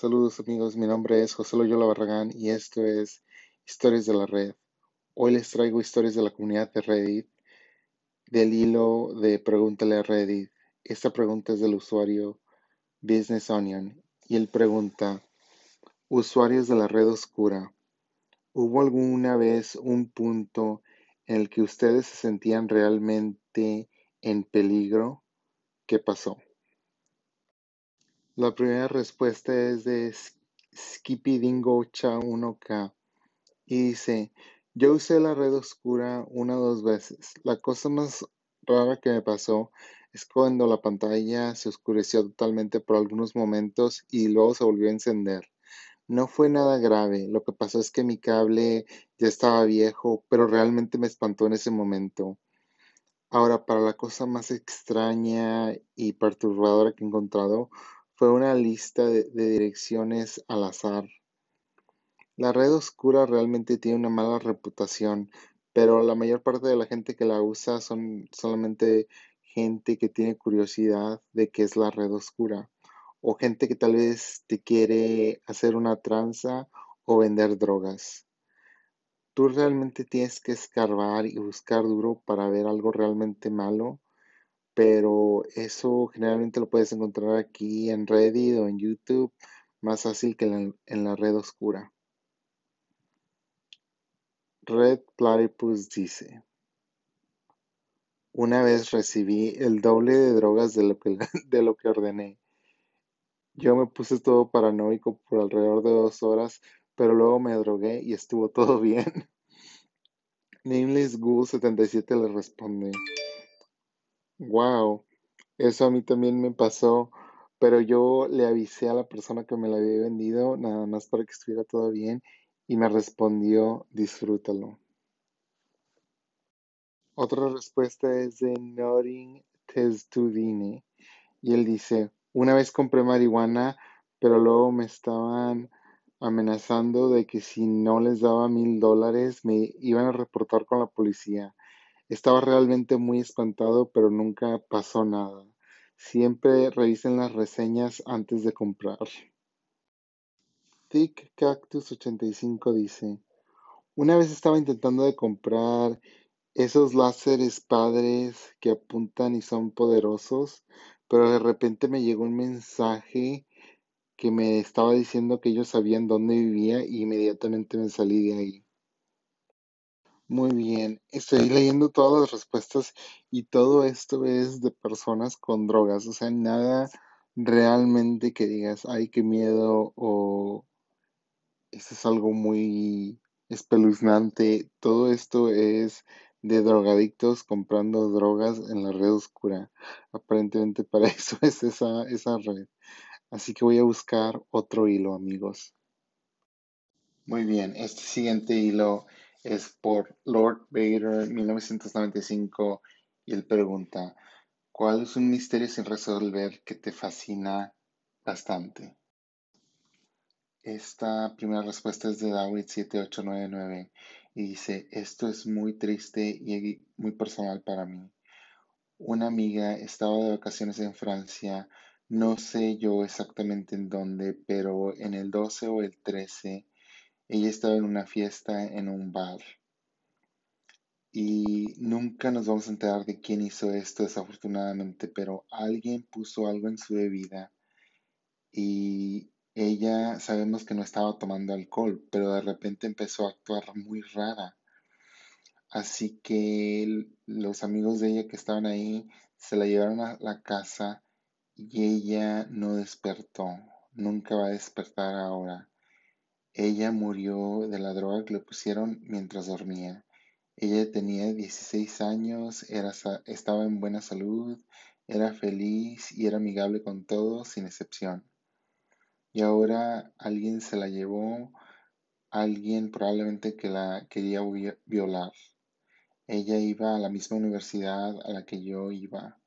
Saludos amigos, mi nombre es José Loyola Barragán y esto es Historias de la Red. Hoy les traigo historias de la comunidad de Reddit del hilo de Pregúntale a Reddit. Esta pregunta es del usuario Business Onion y él pregunta, usuarios de la red oscura, ¿hubo alguna vez un punto en el que ustedes se sentían realmente en peligro? ¿Qué pasó? La primera respuesta es de Skippy Dingo Cha 1K y dice, yo usé la red oscura una o dos veces. La cosa más rara que me pasó es cuando la pantalla se oscureció totalmente por algunos momentos y luego se volvió a encender. No fue nada grave, lo que pasó es que mi cable ya estaba viejo, pero realmente me espantó en ese momento. Ahora, para la cosa más extraña y perturbadora que he encontrado, fue una lista de, direcciones al azar. La red oscura realmente tiene una mala reputación, pero la mayor parte de la gente que la usa son solamente gente que tiene curiosidad de qué es la red oscura o gente que tal vez te quiere hacer una tranza o vender drogas. Tú realmente tienes que escarbar y buscar duro para ver algo realmente malo pero eso generalmente lo puedes encontrar aquí en Reddit o en YouTube, más fácil que en la, red oscura. Red Platypus dice, una vez recibí el doble de drogas de lo, que, de lo que ordené. Yo me puse todo paranoico por alrededor de dos horas, pero luego me drogué y estuvo todo bien. Nameless Ghoul 77 le responde. Wow, eso a mí también me pasó, pero yo le avisé a la persona que me la había vendido nada más para que estuviera todo bien y me respondió, disfrútalo. Otra respuesta es de Noring Testudine y él dice, una vez compré marihuana, pero luego me estaban amenazando de que si no les daba mil dólares me iban a reportar con la policía. Estaba realmente muy espantado, pero nunca pasó nada. Siempre revisen las reseñas antes de comprar. Thick Cactus 85 dice, una vez estaba intentando de comprar esos láseres padres que apuntan y son poderosos, pero de repente me llegó un mensaje que me estaba diciendo que ellos sabían dónde vivía y inmediatamente me salí de ahí. Muy bien, estoy leyendo todas las respuestas y todo esto es de personas con drogas, o sea, nada realmente que digas, ay, qué miedo o eso es algo muy espeluznante. Todo esto es de drogadictos comprando drogas en la red oscura. Aparentemente para eso es esa, esa red. Así que voy a buscar otro hilo, amigos. Muy bien, este siguiente hilo es por Lord Vader 1995 y él pregunta, ¿cuál es un misterio sin resolver que te fascina bastante? Esta primera respuesta es de David 7899 y dice, esto es muy triste y muy personal para mí. Una amiga estaba de vacaciones en Francia, no sé yo exactamente en dónde, pero en el 12 o el 13 ella estaba en una fiesta en un bar. Y nunca nos vamos a enterar de quién hizo esto desafortunadamente, pero alguien puso algo en su bebida y ella sabemos que no estaba tomando alcohol, pero de repente empezó a actuar muy rara. Así que los amigos de ella que estaban ahí se la llevaron a la casa y ella no despertó. Nunca va a despertar ahora. Ella murió de la droga que le pusieron mientras dormía. Ella tenía 16 años, era, estaba en buena salud, era feliz y era amigable con todos sin excepción. Y ahora alguien se la llevó, alguien probablemente que la quería violar. Ella iba a la misma universidad a la que yo iba.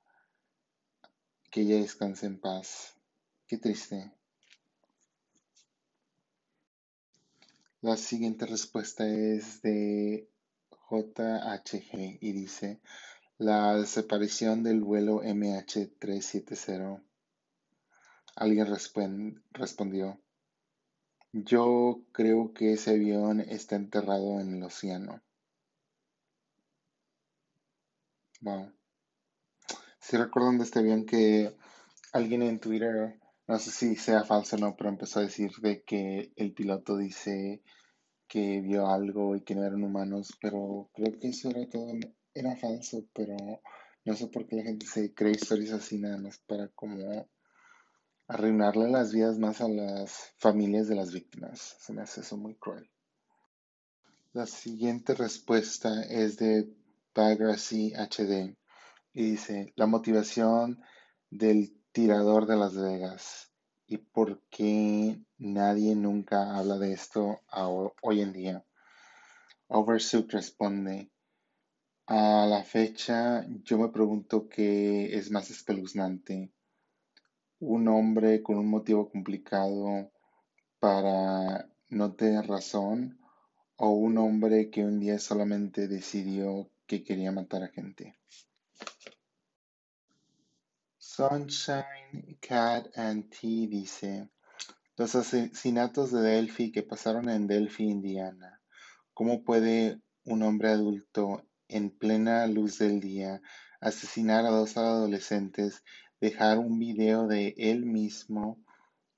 Que ella descanse en paz. Qué triste. La siguiente respuesta es de JHG y dice, la desaparición del vuelo MH370. Alguien respondió, Yo creo que ese avión está enterrado en el océano. Wow. Sí recuerdan de este avión que alguien en Twitter, no sé si sea falso o no, pero empezó a decir de que el piloto dice que vio algo y que no eran humanos, pero creo que eso era todo, era falso, pero no sé por qué la gente se cree historias así nada más para como arruinarle las vidas más a las familias de las víctimas. Se me hace eso muy cruel. La siguiente respuesta es de Biography HD y dice, la motivación del tirador de Las Vegas y por qué nadie nunca habla de esto hoy en día. Oversuit responde, a la fecha yo me pregunto qué es más espeluznante, un hombre con un motivo complicado para no tener razón o un hombre que un día solamente decidió que quería matar a gente. Sunshine Cat and Tea dice, los asesinatos de Delphi que pasaron en Delphi, Indiana. ¿Cómo puede un hombre adulto en plena luz del día asesinar a dos adolescentes, dejar un video de él mismo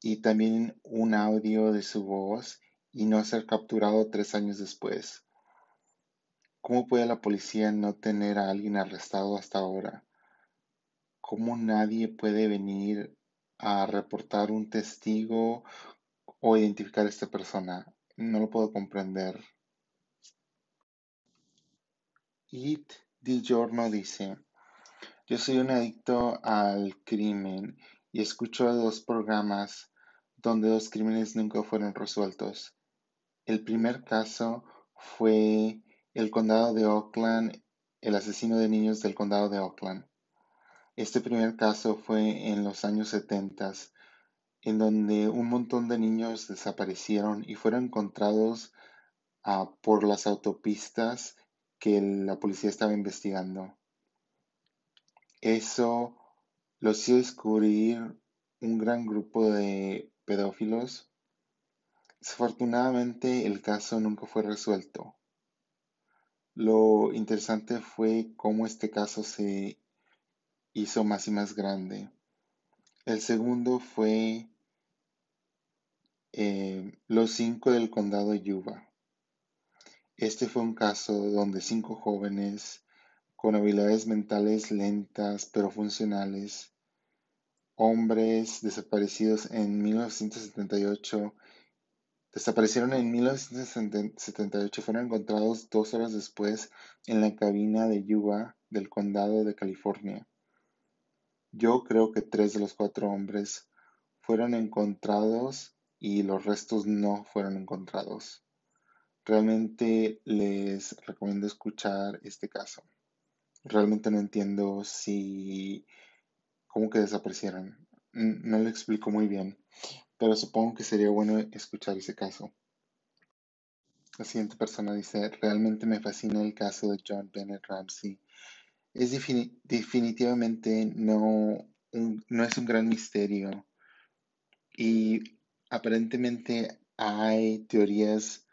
y también un audio de su voz y no ser capturado tres años después? ¿Cómo puede la policía no tener a alguien arrestado hasta ahora? ¿Cómo nadie puede venir a reportar un testigo o identificar a esta persona? No lo puedo comprender. It Di Giorno dice, yo soy un adicto al crimen y escucho dos programas donde dos crímenes nunca fueron resueltos. El primer caso fue el condado de Oakland, el asesino de niños del condado de Oakland. Este primer caso fue en los años 70, en donde un montón de niños desaparecieron y fueron encontrados ah, por las autopistas que la policía estaba investigando. Eso lo hizo descubrir un gran grupo de pedófilos. Desafortunadamente el caso nunca fue resuelto. Lo interesante fue cómo este caso se hizo más y más grande. El segundo fue eh, los cinco del condado de Yuba. Este fue un caso donde cinco jóvenes con habilidades mentales lentas pero funcionales, hombres desaparecidos en 1978, desaparecieron en 1978, fueron encontrados dos horas después en la cabina de Yuba del condado de California. Yo creo que tres de los cuatro hombres fueron encontrados y los restos no fueron encontrados. Realmente les recomiendo escuchar este caso. Realmente no entiendo si cómo que desaparecieron. No lo explico muy bien, pero supongo que sería bueno escuchar ese caso. La siguiente persona dice, realmente me fascina el caso de John Bennett Ramsey es definitivamente no, no es un gran misterio y aparentemente hay teorías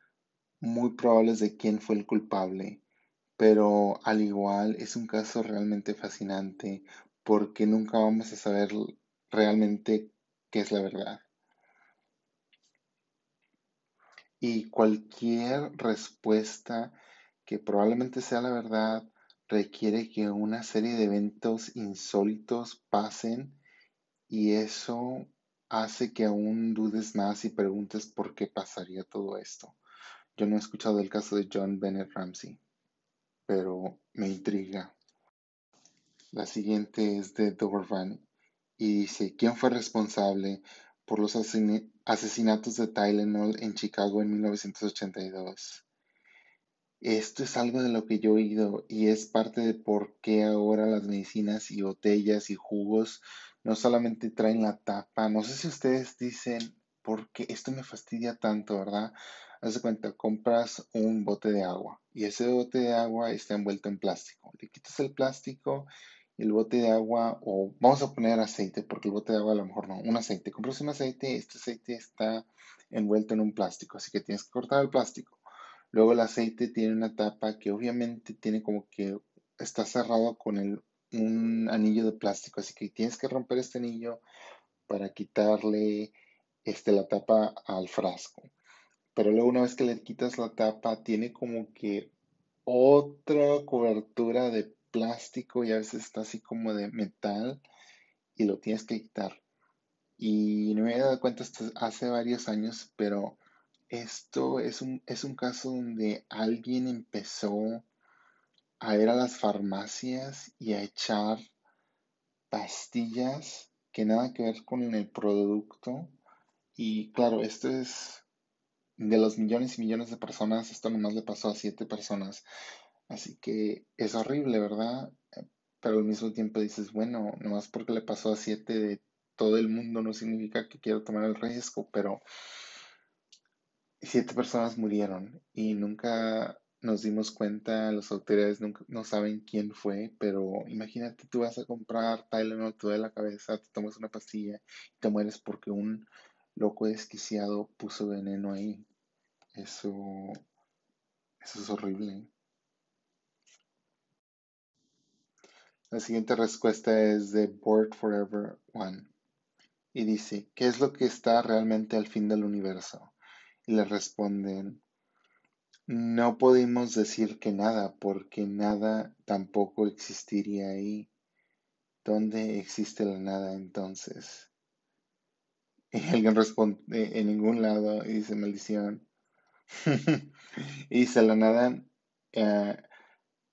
muy probables de quién fue el culpable, pero al igual es un caso realmente fascinante porque nunca vamos a saber realmente qué es la verdad. Y cualquier respuesta que probablemente sea la verdad requiere que una serie de eventos insólitos pasen y eso hace que aún dudes más y preguntes por qué pasaría todo esto. Yo no he escuchado el caso de John Bennett Ramsey, pero me intriga. La siguiente es de Dovervan y dice, ¿quién fue responsable por los asesinatos de Tylenol en Chicago en 1982? Esto es algo de lo que yo he oído y es parte de por qué ahora las medicinas y botellas y jugos no solamente traen la tapa. No sé si ustedes dicen, ¿por qué esto me fastidia tanto, verdad? Haz de cuenta, compras un bote de agua y ese bote de agua está envuelto en plástico. Le quitas el plástico el bote de agua, o vamos a poner aceite, porque el bote de agua a lo mejor no, un aceite. Compras un aceite, este aceite está envuelto en un plástico, así que tienes que cortar el plástico. Luego el aceite tiene una tapa que obviamente tiene como que está cerrado con un anillo de plástico, así que tienes que romper este anillo para quitarle este, la tapa al frasco. Pero luego una vez que le quitas la tapa, tiene como que otra cobertura de plástico y a veces está así como de metal y lo tienes que quitar. Y no me había dado cuenta hasta hace varios años, pero esto es un, es un caso donde alguien empezó a ir a las farmacias y a echar pastillas que nada que ver con el producto. Y claro, esto es de los millones y millones de personas, esto nomás le pasó a siete personas. Así que es horrible, ¿verdad? Pero al mismo tiempo dices, bueno, nomás porque le pasó a siete de todo el mundo no significa que quiero tomar el riesgo, pero siete personas murieron y nunca nos dimos cuenta, las autoridades nunca, no saben quién fue, pero imagínate, tú vas a comprar Tylenol, te duele la cabeza, te tomas una pastilla y te mueres porque un loco desquiciado puso veneno ahí. Eso, eso es horrible. La siguiente respuesta es de Board Forever One y dice, ¿qué es lo que está realmente al fin del universo? Le responden, no podemos decir que nada, porque nada tampoco existiría ahí. ¿Dónde existe la nada entonces? Y alguien responde, en ningún lado, y dice, maldición. y dice, la nada eh,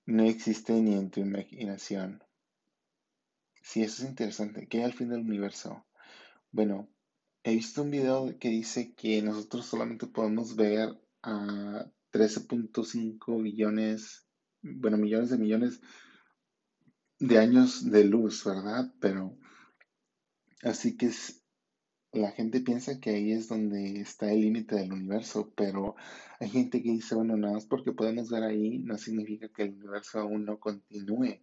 no existe ni en tu imaginación. Sí, eso es interesante. ¿Qué hay al fin del universo? Bueno, he visto un video que dice que nosotros solamente podemos ver a 13.5 billones, bueno, millones de millones de años de luz, ¿verdad? Pero así que la gente piensa que ahí es donde está el límite del universo, pero hay gente que dice, bueno, nada más porque podemos ver ahí no significa que el universo aún no continúe.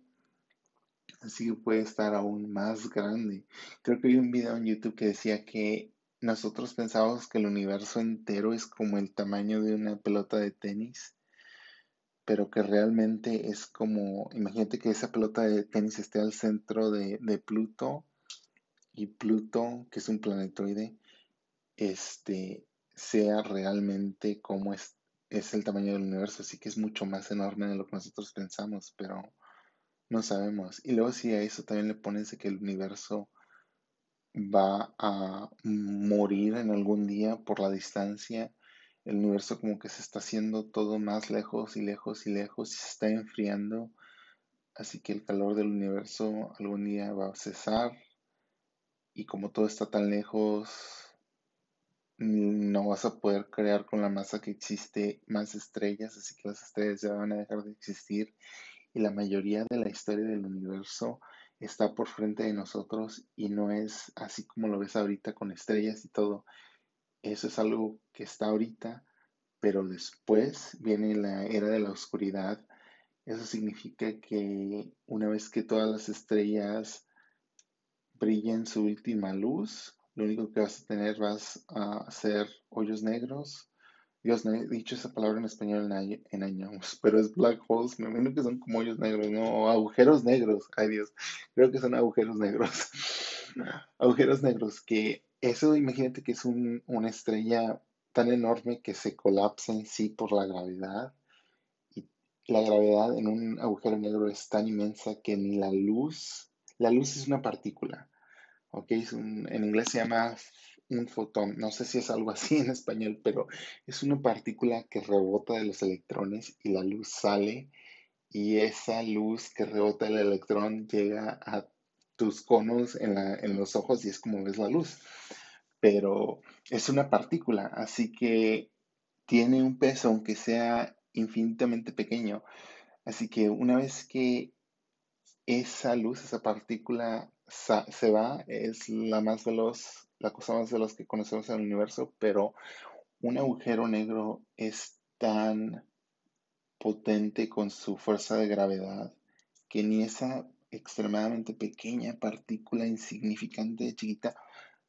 Así que puede estar aún más grande. Creo que vi un video en YouTube que decía que nosotros pensábamos que el universo entero es como el tamaño de una pelota de tenis, pero que realmente es como, imagínate que esa pelota de tenis esté al centro de, Pluto y Pluto, que es un planetoide, este, sea realmente como es, es el tamaño del universo. Así que es mucho más enorme de lo que nosotros pensamos, pero no sabemos. Y luego si a eso también le pones que el universo va a morir en algún día por la distancia, el universo como que se está haciendo todo más lejos y lejos y lejos y se está enfriando. Así que el calor del universo algún día va a cesar. Y como todo está tan lejos, no vas a poder crear con la masa que existe más estrellas, así que las estrellas ya van a dejar de existir y la mayoría de la historia del universo está por frente de nosotros y no es así como lo ves ahorita con estrellas y todo. Eso es algo que está ahorita, pero después viene la era de la oscuridad. Eso significa que una vez que todas las estrellas brillen su última luz, lo único que vas a tener vas a ser hoyos negros Dios, no he dicho esa palabra en español en, años, pero es black holes, me imagino que son como hoyos negros, no, agujeros negros, ay Dios, creo que son agujeros negros, agujeros negros, que eso imagínate que es una estrella tan enorme que se colapsa en sí por la gravedad, y la gravedad en un agujero negro es tan inmensa que ni la luz, la luz es una partícula, ok, en inglés se llama un fotón, no sé si es algo así en español, pero es una partícula que rebota de los electrones y la luz sale y esa luz que rebota del electrón llega a tus conos en, en los ojos y es como ves la luz. Pero es una partícula, así que tiene un peso aunque sea infinitamente pequeño. Así que una vez que esa luz, esa partícula se va, es la más veloz la cosa más de las que conocemos en el universo, pero un agujero negro es tan potente con su fuerza de gravedad que ni esa extremadamente pequeña partícula insignificante, chiquita,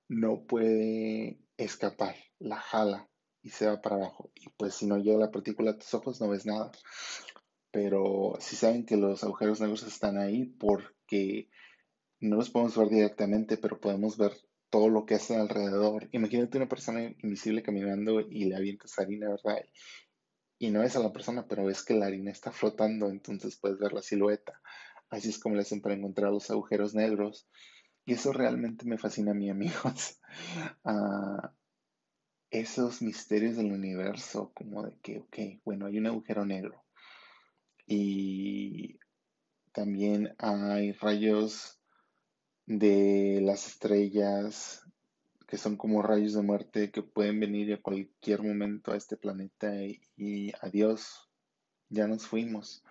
no puede escapar, la jala y se va para abajo. Y pues si no llega la partícula a tus ojos no ves nada. Pero si saben que los agujeros negros están ahí porque no los podemos ver directamente, pero podemos ver todo lo que hace alrededor. Imagínate una persona invisible caminando y le avientas harina, ¿verdad? Y no ves a la persona, pero ves que la harina está flotando, entonces puedes ver la silueta. Así es como le hacen para encontrar los agujeros negros. Y eso realmente me fascina a mí, amigos. Ah, esos misterios del universo, como de que, ok, bueno, hay un agujero negro. Y también hay rayos de las estrellas que son como rayos de muerte que pueden venir a cualquier momento a este planeta y, adiós, ya nos fuimos.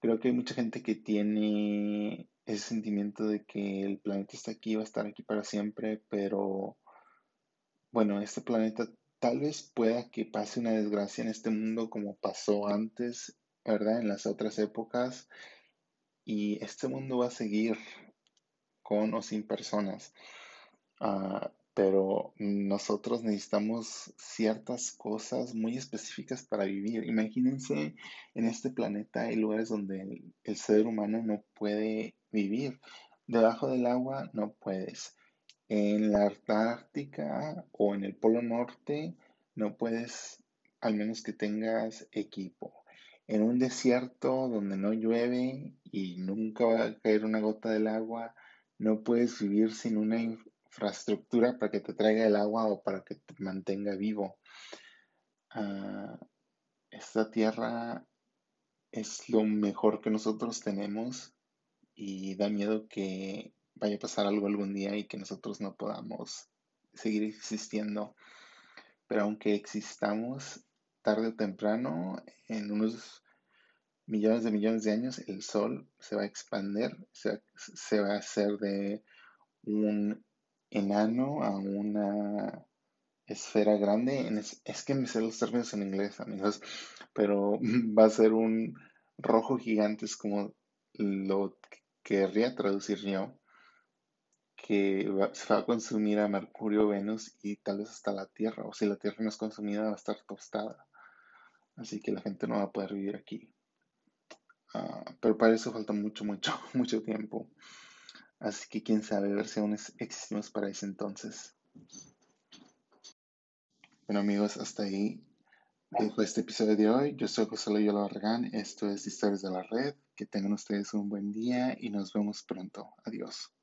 Creo que hay mucha gente que tiene ese sentimiento de que el planeta está aquí, va a estar aquí para siempre, pero bueno, este planeta tal vez pueda que pase una desgracia en este mundo como pasó antes, ¿verdad? En las otras épocas. Y este mundo va a seguir con o sin personas. Ah, pero nosotros necesitamos ciertas cosas muy específicas para vivir. Imagínense, en este planeta hay lugares donde el, ser humano no puede vivir. Debajo del agua no puedes. En la Antártica o en el Polo Norte no puedes, al menos que tengas equipo. En un desierto donde no llueve y nunca va a caer una gota del agua, no puedes vivir sin una infraestructura para que te traiga el agua o para que te mantenga vivo. Ah, esta tierra es lo mejor que nosotros tenemos y da miedo que vaya a pasar algo algún día y que nosotros no podamos seguir existiendo. Pero aunque existamos tarde o temprano, en unos millones de millones de años, el Sol se va a expandir, se, va a hacer de un enano a una esfera grande. Es, que me sé los términos en inglés, amigos, pero va a ser un rojo gigante, es como lo querría traducir yo, que se va a consumir a Mercurio, Venus y tal vez hasta la Tierra, o si la Tierra no es consumida va a estar tostada. Así que la gente no va a poder vivir aquí. Ah, pero para eso falta mucho, mucho, mucho tiempo. Así que quién sabe, ver si aún existimos para ese entonces. Bueno amigos, hasta ahí dejo este episodio de hoy. Yo soy José Loyola Barragán, esto es Historias de la Red. Que tengan ustedes un buen día y nos vemos pronto. Adiós.